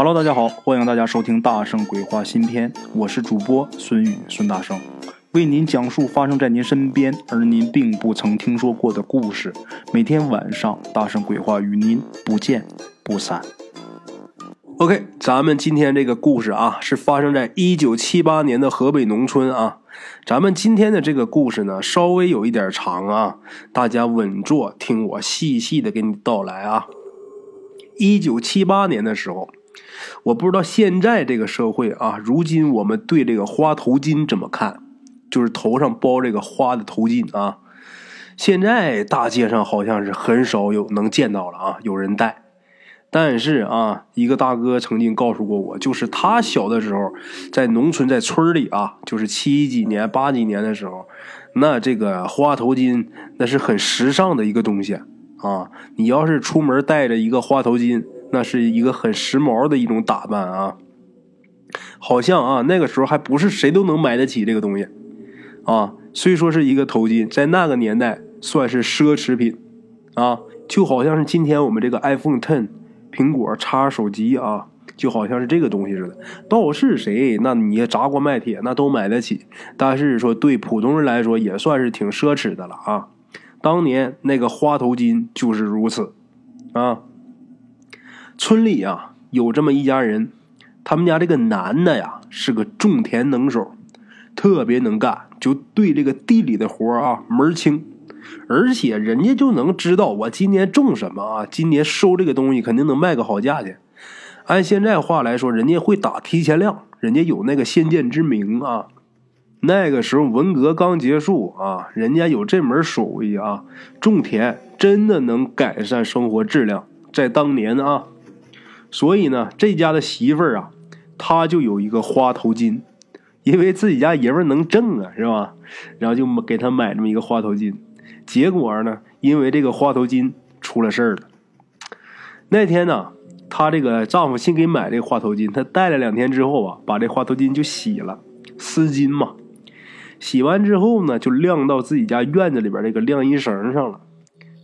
Hello，大家好，欢迎大家收听《大圣鬼话》新篇，我是主播孙宇孙大圣，为您讲述发生在您身边而您并不曾听说过的故事。每天晚上，《大圣鬼话》与您不见不散。OK，咱们今天这个故事啊，是发生在一九七八年的河北农村啊。咱们今天的这个故事呢，稍微有一点长啊，大家稳坐，听我细细的给你道来啊。一九七八年的时候。我不知道现在这个社会啊，如今我们对这个花头巾怎么看？就是头上包这个花的头巾啊。现在大街上好像是很少有能见到了啊，有人戴。但是啊，一个大哥曾经告诉过我，就是他小的时候在农村在村里啊，就是七几年八几年的时候，那这个花头巾那是很时尚的一个东西啊。你要是出门带着一个花头巾。那是一个很时髦的一种打扮啊，好像啊那个时候还不是谁都能买得起这个东西，啊，虽说是一个头巾，在那个年代算是奢侈品，啊，就好像是今天我们这个 iPhone Ten，苹果叉手机啊，就好像是这个东西似的。到是谁，那你砸锅卖铁那都买得起，但是说对普通人来说也算是挺奢侈的了啊。当年那个花头巾就是如此，啊。村里啊，有这么一家人，他们家这个男的呀是个种田能手，特别能干，就对这个地里的活啊门清，而且人家就能知道我今年种什么啊，今年收这个东西肯定能卖个好价钱。按现在话来说，人家会打提前量，人家有那个先见之明啊。那个时候文革刚结束啊，人家有这门手艺啊，种田真的能改善生活质量，在当年啊。所以呢，这家的媳妇儿啊，她就有一个花头巾，因为自己家爷们儿能挣啊，是吧？然后就给她买这么一个花头巾。结果呢，因为这个花头巾出了事儿了。那天呢，她这个丈夫新给买这个花头巾，她戴了两天之后啊，把这花头巾就洗了，丝巾嘛。洗完之后呢，就晾到自己家院子里边这个晾衣绳上了。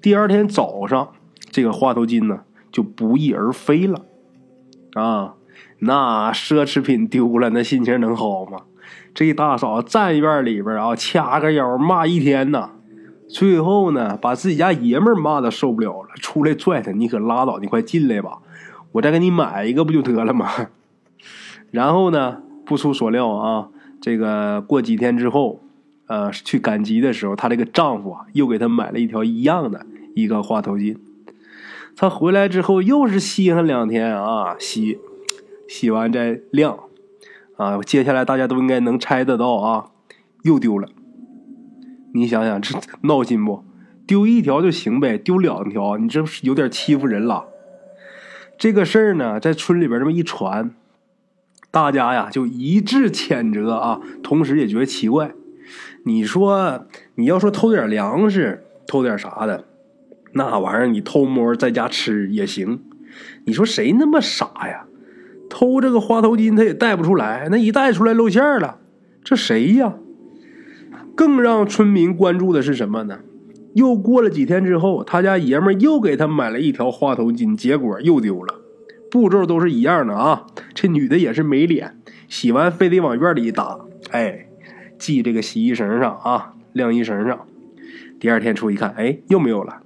第二天早上，这个花头巾呢。就不翼而飞了，啊，那奢侈品丢了，那心情能好吗？这大嫂站院里边啊，掐个腰骂一天呐，最后呢，把自己家爷们骂的受不了了，出来拽他：“你可拉倒，你快进来吧，我再给你买一个不就得了吗？” 然后呢，不出所料啊，这个过几天之后，呃，去赶集的时候，她这个丈夫啊，又给她买了一条一样的一个花头巾。他回来之后又是稀罕两天啊，洗，洗完再晾，啊，接下来大家都应该能猜得到啊，又丢了。你想想这闹心不？丢一条就行呗，丢两条，你这不是有点欺负人了？这个事儿呢，在村里边这么一传，大家呀就一致谴责啊，同时也觉得奇怪。你说你要说偷点粮食，偷点啥的？那玩意儿你偷摸在家吃也行，你说谁那么傻呀？偷这个花头巾他也带不出来，那一带出来露馅了，这谁呀？更让村民关注的是什么呢？又过了几天之后，他家爷们又给他买了一条花头巾，结果又丢了。步骤都是一样的啊，这女的也是没脸，洗完非得往院里一打，哎，系这个洗衣绳上啊，晾衣绳上。第二天出去一看，哎，又没有了。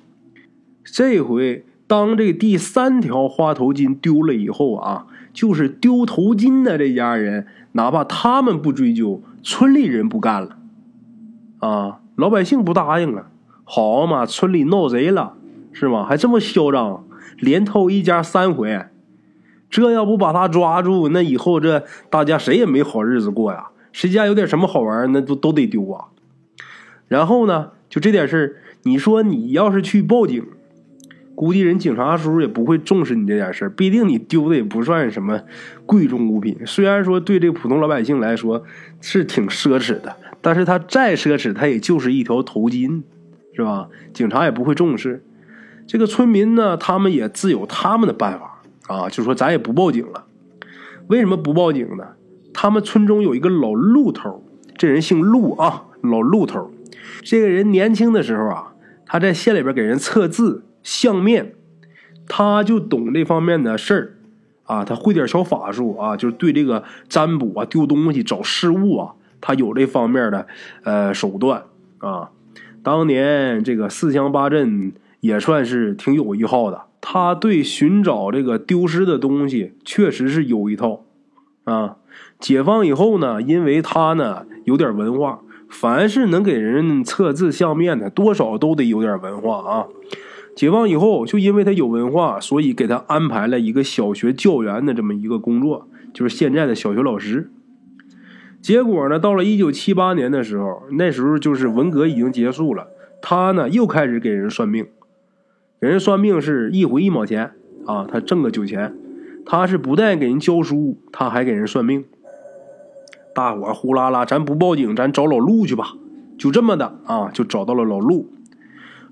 这回，当这第三条花头巾丢了以后啊，就是丢头巾的这家人，哪怕他们不追究，村里人不干了，啊，老百姓不答应了，好嘛，村里闹贼了，是吗？还这么嚣张，连偷一家三回，这要不把他抓住，那以后这大家谁也没好日子过呀，谁家有点什么好玩，那都都得丢啊。然后呢，就这点事你说你要是去报警。估计人警察叔叔也不会重视你这点事儿，毕竟你丢的也不算什么贵重物品。虽然说对这个普通老百姓来说是挺奢侈的，但是他再奢侈，他也就是一条头巾，是吧？警察也不会重视。这个村民呢，他们也自有他们的办法啊，就说咱也不报警了。为什么不报警呢？他们村中有一个老陆头，这人姓陆啊，老陆头。这个人年轻的时候啊，他在县里边给人测字。相面，他就懂这方面的事儿，啊，他会点小法术啊，就是对这个占卜啊、丢东西、找失物啊，他有这方面的呃手段啊。当年这个四乡八镇也算是挺有一号的，他对寻找这个丢失的东西确实是有一套啊。解放以后呢，因为他呢有点文化，凡是能给人测字相面的，多少都得有点文化啊。解放以后，就因为他有文化，所以给他安排了一个小学教员的这么一个工作，就是现在的小学老师。结果呢，到了一九七八年的时候，那时候就是文革已经结束了，他呢又开始给人算命，给人算命是一回一毛钱啊，他挣个酒钱。他是不但给人教书，他还给人算命。大伙呼啦啦，咱不报警，咱找老陆去吧。就这么的啊，就找到了老陆。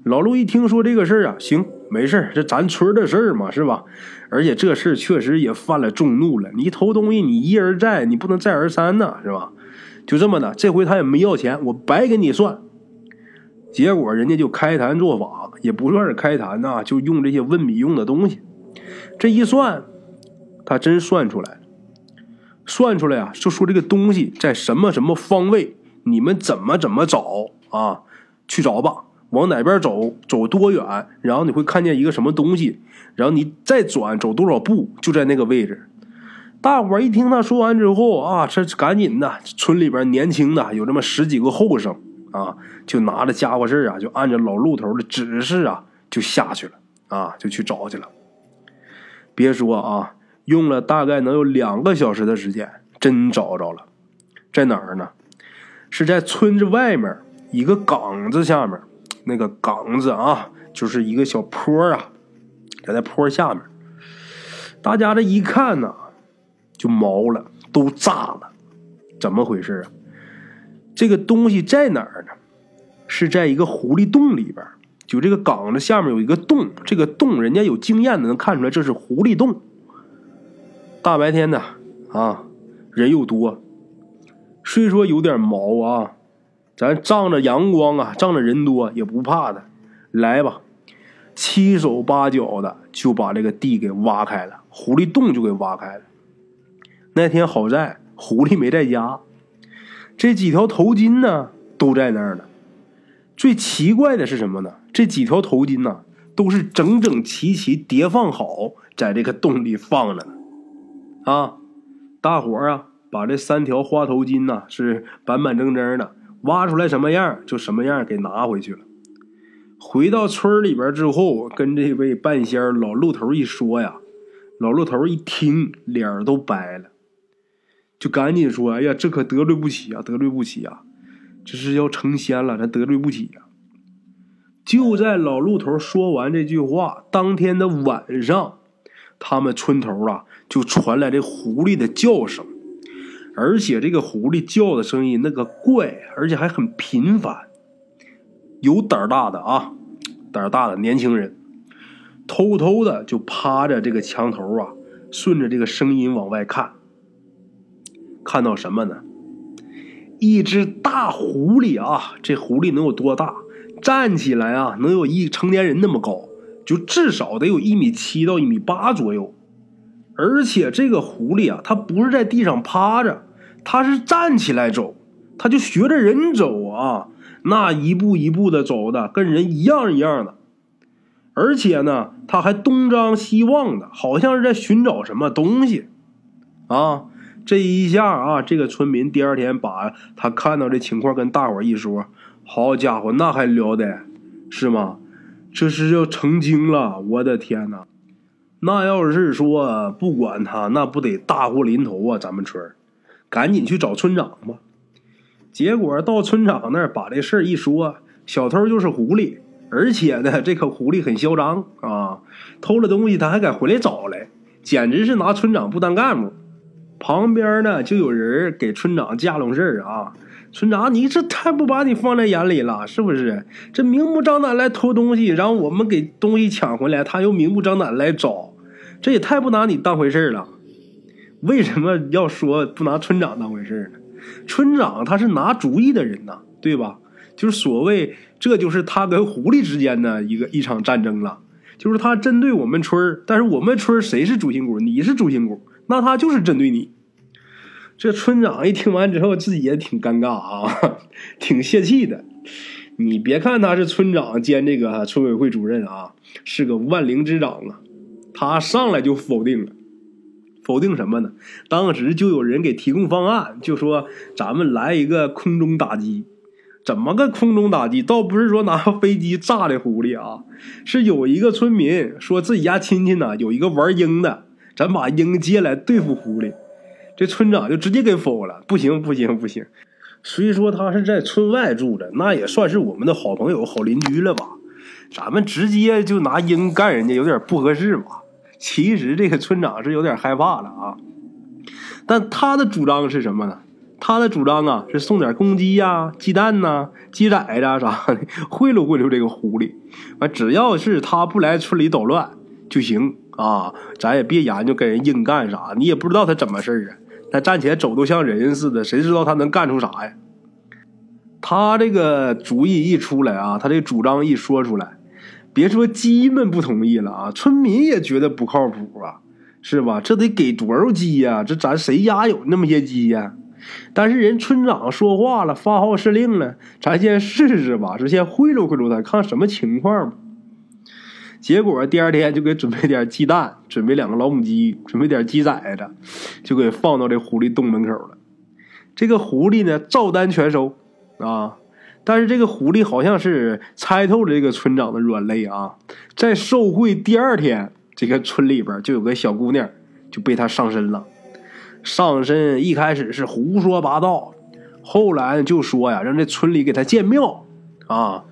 老陆一听说这个事儿啊，行，没事儿这咱村的事儿嘛，是吧？而且这事儿确实也犯了众怒了。你偷东西，你一而再，你不能再而三呐，是吧？就这么的，这回他也没要钱，我白给你算。结果人家就开坛做法，也不算是开坛呐，就用这些问米用的东西。这一算，他真算出来了。算出来啊，就说这个东西在什么什么方位，你们怎么怎么找啊？去找吧。往哪边走，走多远，然后你会看见一个什么东西，然后你再转走多少步，就在那个位置。大伙一听他说完之后啊，这赶紧的，村里边年轻的有这么十几个后生啊，就拿着家伙事啊，就按照老路头的指示啊，就下去了啊，就去找去了。别说啊，用了大概能有两个小时的时间，真找着了，在哪儿呢？是在村子外面一个岗子下面。那个岗子啊，就是一个小坡啊，在那坡下面，大家这一看呢，就毛了，都炸了，怎么回事啊？这个东西在哪儿呢？是在一个狐狸洞里边，就这个岗子下面有一个洞，这个洞人家有经验的能看出来这是狐狸洞。大白天的啊，人又多，虽说有点毛啊。咱仗着阳光啊，仗着人多也不怕的，来吧，七手八脚的就把这个地给挖开了，狐狸洞就给挖开了。那天好在狐狸没在家，这几条头巾呢都在那儿呢。最奇怪的是什么呢？这几条头巾呢都是整整齐齐叠放好，在这个洞里放着呢。啊，大伙儿啊，把这三条花头巾呢是板板正正的。挖出来什么样就什么样，给拿回去了。回到村里边之后，跟这位半仙老陆头一说呀，老陆头一听脸都白了，就赶紧说：“哎呀，这可得罪不起啊，得罪不起啊！这是要成仙了，咱得罪不起呀。”就在老陆头说完这句话，当天的晚上，他们村头啊就传来这狐狸的叫声。而且这个狐狸叫的声音那个怪，而且还很频繁。有胆儿大的啊，胆儿大的年轻人，偷偷的就趴着这个墙头啊，顺着这个声音往外看。看到什么呢？一只大狐狸啊，这狐狸能有多大？站起来啊，能有一成年人那么高，就至少得有一米七到一米八左右。而且这个狐狸啊，它不是在地上趴着。他是站起来走，他就学着人走啊，那一步一步的走的，跟人一样一样的。而且呢，他还东张西望的，好像是在寻找什么东西啊。这一下啊，这个村民第二天把他看到这情况跟大伙一说，好家伙，那还了得，是吗？这是要成精了，我的天哪！那要是说不管他，那不得大祸临头啊，咱们村赶紧去找村长吧。结果到村长那儿，把这事儿一说，小偷就是狐狸，而且呢，这个狐狸很嚣张啊，偷了东西他还敢回来找来，简直是拿村长不当干部。旁边呢，就有人给村长架拢事儿啊，村长，你这太不把你放在眼里了，是不是？这明目张胆来偷东西，然后我们给东西抢回来，他又明目张胆来找，这也太不拿你当回事了。为什么要说不拿村长当回事呢？村长他是拿主意的人呐，对吧？就是所谓，这就是他跟狐狸之间的一个一场战争了。就是他针对我们村，但是我们村谁是主心骨？你是主心骨，那他就是针对你。这村长一听完之后，自己也挺尴尬啊，挺泄气的。你别看他是村长兼这个村委会主任啊，是个万灵之长啊，他上来就否定了。否定什么呢？当时就有人给提供方案，就说咱们来一个空中打击。怎么个空中打击？倒不是说拿飞机炸的狐狸啊，是有一个村民说自己家亲戚呢有一个玩鹰的，咱把鹰接来对付狐狸。这村长就直接给否了，不行不行不行。虽说他是在村外住着，那也算是我们的好朋友、好邻居了吧？咱们直接就拿鹰干人家，有点不合适吧？其实这个村长是有点害怕了啊，但他的主张是什么呢？他的主张啊是送点公鸡呀、鸡蛋呐、鸡崽子啥的，贿赂贿赂这个狐狸。啊，只要是他不来村里捣乱就行啊，咱也别研究跟人硬干啥，你也不知道他怎么事啊。他站起来走都像人似的，谁知道他能干出啥呀？他这个主意一出来啊，他这主张一说出来。别说鸡们不同意了啊，村民也觉得不靠谱啊，是吧？这得给多少鸡呀？这咱谁家有那么些鸡呀？但是人村长说话了，发号施令了，咱先试试吧，就先贿赂贿赂他，看什么情况。结果第二天就给准备点鸡蛋，准备两个老母鸡，准备点鸡崽子，就给放到这狐狸洞门口了。这个狐狸呢，照单全收啊。但是这个狐狸好像是猜透了这个村长的软肋啊，在受贿第二天，这个村里边就有个小姑娘就被他上身了。上身一开始是胡说八道，后来就说呀，让这村里给他建庙啊。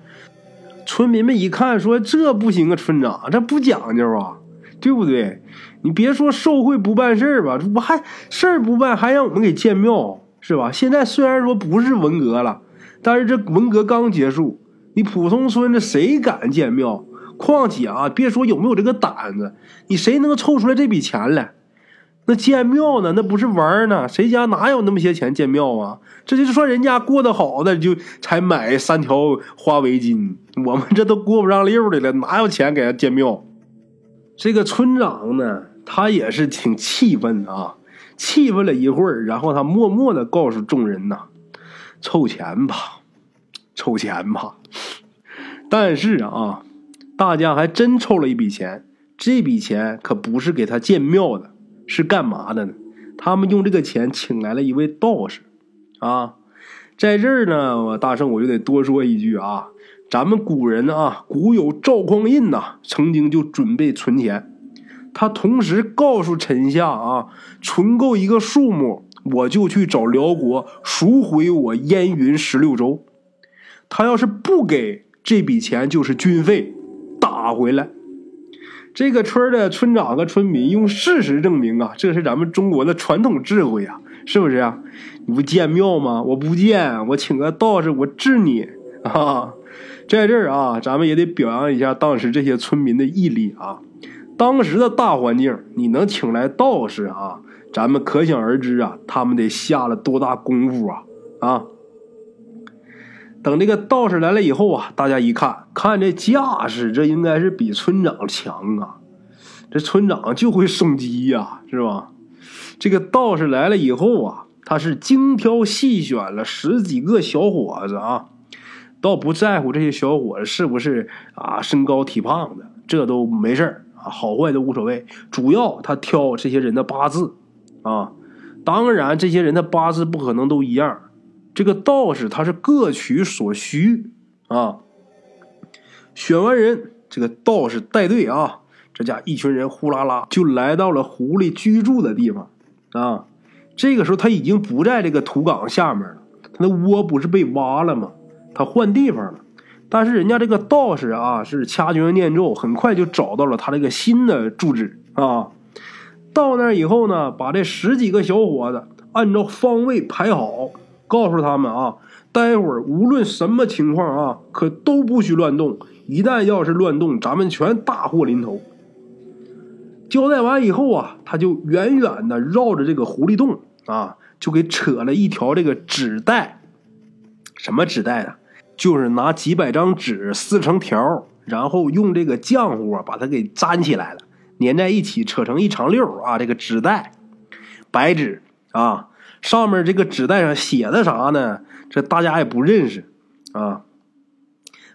村民们一看说这不行啊，村长这不讲究啊，对不对？你别说受贿不办事吧，这不还事儿不办，还让我们给建庙是吧？现在虽然说不是文革了。但是这文革刚结束，你普通村子谁敢建庙？况且啊，别说有没有这个胆子，你谁能凑出来这笔钱来？那建庙呢？那不是玩呢？谁家哪有那么些钱建庙啊？这就是说人家过得好的，就才买三条花围巾。我们这都过不上溜的了，哪有钱给他建庙？这个村长呢，他也是挺气愤啊，气愤了一会儿，然后他默默的告诉众人呐。凑钱吧，凑钱吧，但是啊，大家还真凑了一笔钱。这笔钱可不是给他建庙的，是干嘛的呢？他们用这个钱请来了一位道士啊。在这儿呢，我大圣我就得多说一句啊，咱们古人啊，古有赵匡胤呐，曾经就准备存钱，他同时告诉臣下啊，存够一个数目。我就去找辽国赎回我燕云十六州，他要是不给这笔钱，就是军费，打回来。这个村的村长和村民用事实证明啊，这是咱们中国的传统智慧啊，是不是啊？你不建庙吗？我不建，我请个道士，我治你 啊！在这儿啊，咱们也得表扬一下当时这些村民的毅力啊。当时的大环境，你能请来道士啊？咱们可想而知啊，他们得下了多大功夫啊！啊，等这个道士来了以后啊，大家一看，看这架势，这应该是比村长强啊！这村长就会送鸡呀，是吧？这个道士来了以后啊，他是精挑细选了十几个小伙子啊，倒不在乎这些小伙子是不是啊身高体胖的，这都没事啊，好坏都无所谓，主要他挑这些人的八字。啊，当然，这些人的八字不可能都一样。这个道士他是各取所需啊。选完人，这个道士带队啊，这家一群人呼啦啦就来到了狐狸居住的地方啊。这个时候他已经不在这个土岗下面了，他的窝不是被挖了吗？他换地方了。但是人家这个道士啊，是掐诀念咒，很快就找到了他这个新的住址啊。到那以后呢，把这十几个小伙子按照方位排好，告诉他们啊，待会儿无论什么情况啊，可都不许乱动。一旦要是乱动，咱们全大祸临头。交代完以后啊，他就远远的绕着这个狐狸洞啊，就给扯了一条这个纸带。什么纸带啊？就是拿几百张纸撕成条，然后用这个浆糊啊把它给粘起来了，粘在一起，扯成一长溜啊。这个纸袋，白纸啊，上面这个纸袋上写的啥呢？这大家也不认识啊。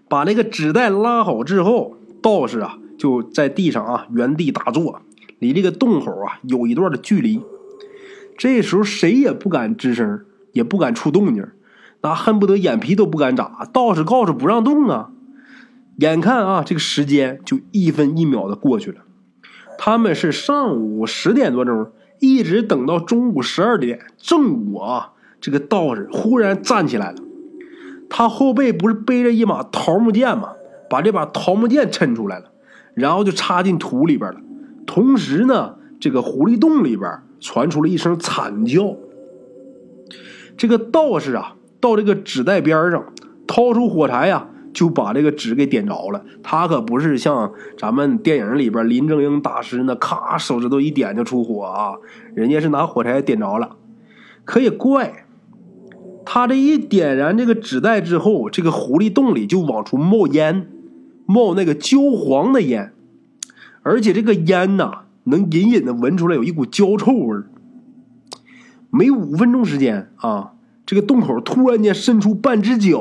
把这个纸袋拉好之后，道士啊就在地上啊原地打坐，离这个洞口啊有一段的距离。这时候谁也不敢吱声，也不敢出动静，那恨不得眼皮都不敢眨。道士告诉不让动啊。眼看啊，这个时间就一分一秒的过去了。他们是上午十点多钟，一直等到中午十二点正午啊，这个道士忽然站起来了。他后背不是背着一把桃木剑吗？把这把桃木剑抻出来了，然后就插进土里边了。同时呢，这个狐狸洞里边传出了一声惨叫。这个道士啊，到这个纸袋边上，掏出火柴呀，就把这个纸给点着了。他可不是像咱们电影里边林正英大师那咔手指头一点就出火啊，人家是拿火柴点着了。可也怪。他这一点燃这个纸袋之后，这个狐狸洞里就往出冒烟，冒那个焦黄的烟，而且这个烟呐，能隐隐的闻出来有一股焦臭味儿。没五分钟时间啊，这个洞口突然间伸出半只脚，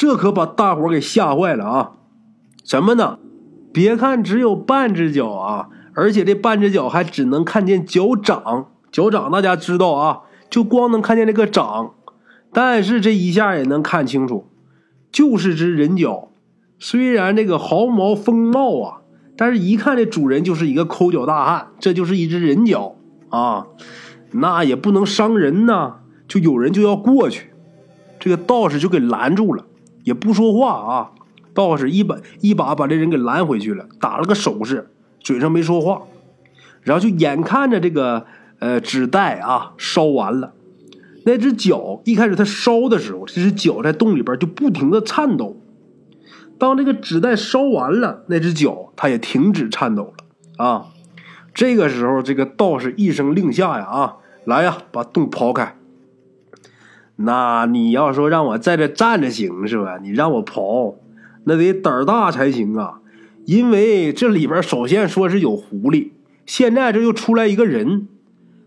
这可把大伙给吓坏了啊！什么呢？别看只有半只脚啊，而且这半只脚还只能看见脚掌，脚掌大家知道啊。就光能看见这个掌，但是这一下也能看清楚，就是只人脚。虽然这个毫毛丰茂啊，但是一看这主人就是一个抠脚大汉，这就是一只人脚啊，那也不能伤人呐。就有人就要过去，这个道士就给拦住了，也不说话啊。道士一把一把把这人给拦回去了，打了个手势，嘴上没说话，然后就眼看着这个。呃，纸袋啊，烧完了。那只脚一开始它烧的时候，这只脚在洞里边就不停的颤抖。当这个纸袋烧完了，那只脚它也停止颤抖了啊。这个时候，这个道士一声令下呀，啊，来呀，把洞刨开。那你要说让我在这站着行是吧？你让我刨，那得胆儿大才行啊。因为这里边首先说是有狐狸，现在这又出来一个人。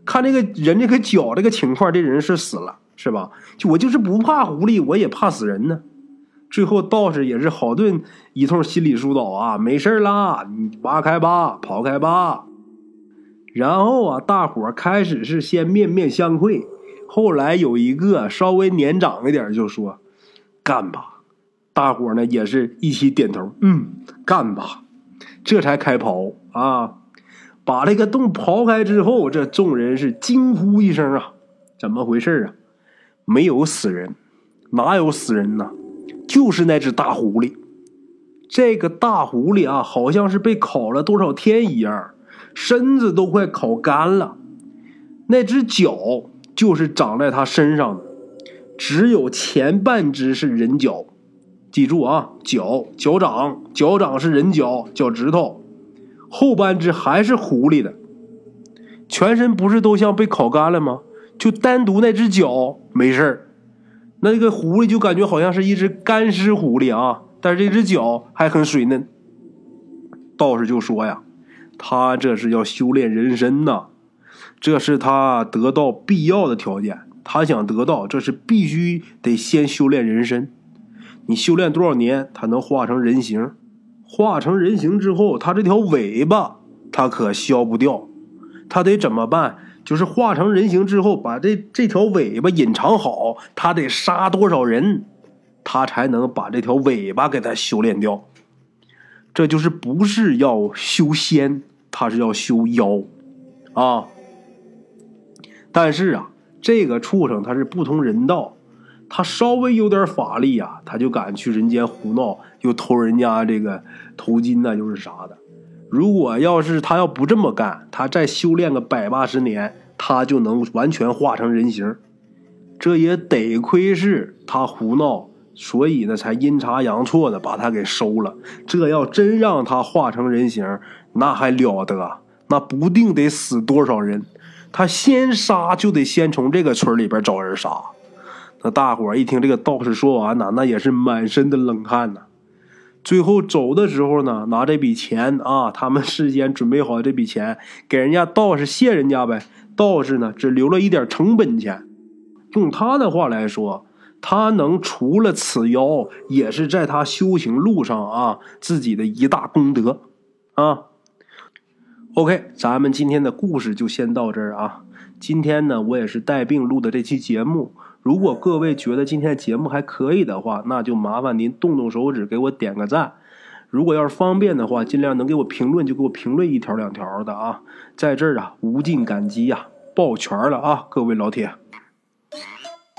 看这个人这个脚这个情况，这人是死了，是吧？就我就是不怕狐狸，我也怕死人呢。最后道士也是好顿一通心理疏导啊，没事啦，你挖开吧，刨开吧。然后啊，大伙开始是先面面相窥，后来有一个稍微年长一点就说：“干吧。”大伙呢也是一起点头，嗯，干吧。这才开刨啊。把这个洞刨开之后，这众人是惊呼一声啊！怎么回事啊？没有死人，哪有死人呢？就是那只大狐狸。这个大狐狸啊，好像是被烤了多少天一样，身子都快烤干了。那只脚就是长在他身上的，只有前半只是人脚。记住啊，脚脚掌脚掌是人脚，脚趾头。后半只还是狐狸的，全身不是都像被烤干了吗？就单独那只脚没事那个狐狸就感觉好像是一只干尸狐狸啊，但是这只脚还很水嫩。道士就说呀：“他这是要修炼人身呐，这是他得到必要的条件。他想得到，这是必须得先修炼人身。你修炼多少年，他能化成人形？”化成人形之后，他这条尾巴他可削不掉，他得怎么办？就是化成人形之后，把这这条尾巴隐藏好，他得杀多少人，他才能把这条尾巴给他修炼掉。这就是不是要修仙，他是要修妖啊。但是啊，这个畜生他是不通人道。他稍微有点法力呀，他就敢去人间胡闹，又偷人家这个头巾呢，又是啥的。如果要是他要不这么干，他再修炼个百八十年，他就能完全化成人形。这也得亏是他胡闹，所以呢才阴差阳错的把他给收了。这要真让他化成人形，那还了得？那不定得死多少人。他先杀就得先从这个村里边找人杀。那大伙一听这个道士说完呢，那也是满身的冷汗呐。最后走的时候呢，拿这笔钱啊，他们事先准备好这笔钱，给人家道士谢人家呗。道士呢，只留了一点成本钱。用他的话来说，他能除了此妖，也是在他修行路上啊自己的一大功德啊。OK，咱们今天的故事就先到这儿啊。今天呢，我也是带病录的这期节目。如果各位觉得今天节目还可以的话，那就麻烦您动动手指给我点个赞。如果要是方便的话，尽量能给我评论就给我评论一条两条的啊，在这儿啊无尽感激呀，抱拳了啊，各位老铁。